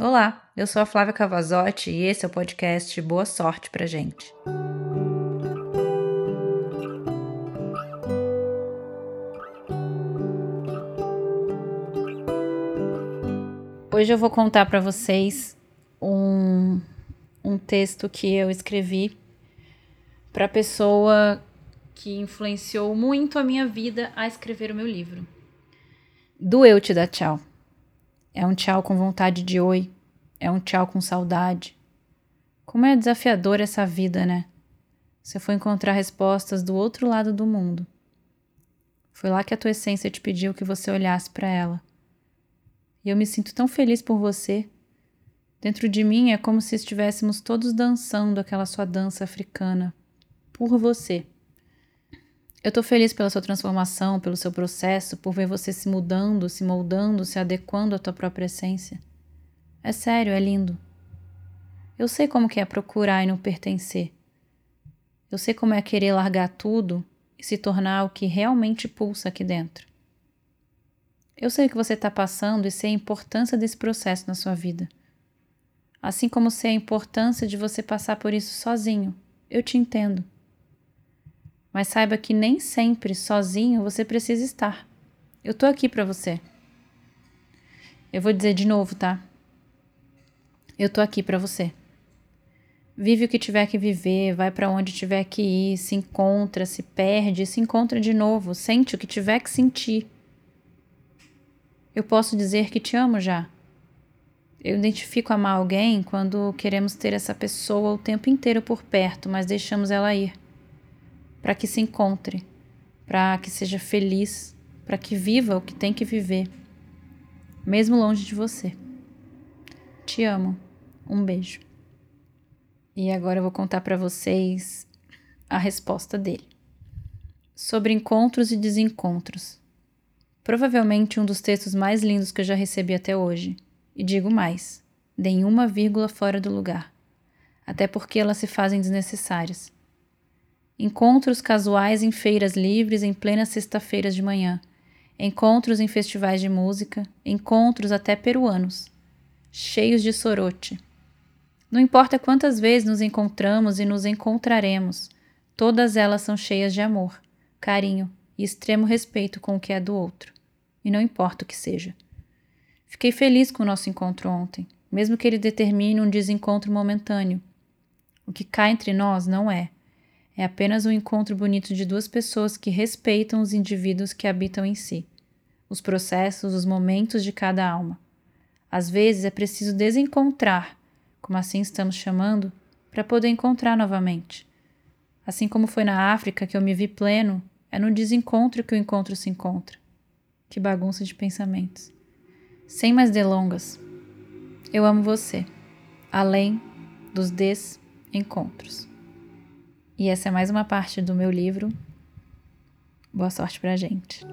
Olá, eu sou a Flávia Cavazotti e esse é o podcast Boa Sorte pra gente. Hoje eu vou contar para vocês um, um texto que eu escrevi para pessoa que influenciou muito a minha vida a escrever o meu livro. Do Eu Te Dar Tchau. É um tchau com vontade de oi. É um tchau com saudade. Como é desafiador essa vida, né? Você foi encontrar respostas do outro lado do mundo. Foi lá que a tua essência te pediu que você olhasse para ela. E eu me sinto tão feliz por você. Dentro de mim é como se estivéssemos todos dançando aquela sua dança africana. Por você. Eu tô feliz pela sua transformação, pelo seu processo, por ver você se mudando, se moldando, se adequando à tua própria essência. É sério, é lindo. Eu sei como que é procurar e não pertencer. Eu sei como é querer largar tudo e se tornar o que realmente pulsa aqui dentro. Eu sei o que você está passando e sei a importância desse processo na sua vida. Assim como sei a importância de você passar por isso sozinho. Eu te entendo. Mas saiba que nem sempre sozinho você precisa estar. Eu tô aqui para você. Eu vou dizer de novo, tá? Eu tô aqui para você. Vive o que tiver que viver, vai para onde tiver que ir, se encontra, se perde, se encontra de novo, sente o que tiver que sentir. Eu posso dizer que te amo já. Eu identifico amar alguém quando queremos ter essa pessoa o tempo inteiro por perto, mas deixamos ela ir para que se encontre, para que seja feliz, para que viva o que tem que viver, mesmo longe de você. Te amo. Um beijo. E agora eu vou contar para vocês a resposta dele. Sobre encontros e desencontros. Provavelmente um dos textos mais lindos que eu já recebi até hoje. E digo mais: nenhuma vírgula fora do lugar. Até porque elas se fazem desnecessárias. Encontros casuais em feiras livres em plena sexta-feira de manhã. Encontros em festivais de música, encontros até peruanos, cheios de sorote. Não importa quantas vezes nos encontramos e nos encontraremos, todas elas são cheias de amor, carinho e extremo respeito com o que é do outro. E não importa o que seja. Fiquei feliz com o nosso encontro ontem, mesmo que ele determine um desencontro momentâneo. O que cai entre nós não é é apenas um encontro bonito de duas pessoas que respeitam os indivíduos que habitam em si, os processos, os momentos de cada alma. Às vezes é preciso desencontrar, como assim estamos chamando, para poder encontrar novamente. Assim como foi na África que eu me vi pleno, é no desencontro que o encontro se encontra. Que bagunça de pensamentos. Sem mais delongas, eu amo você, além dos desencontros. E essa é mais uma parte do meu livro. Boa sorte pra gente.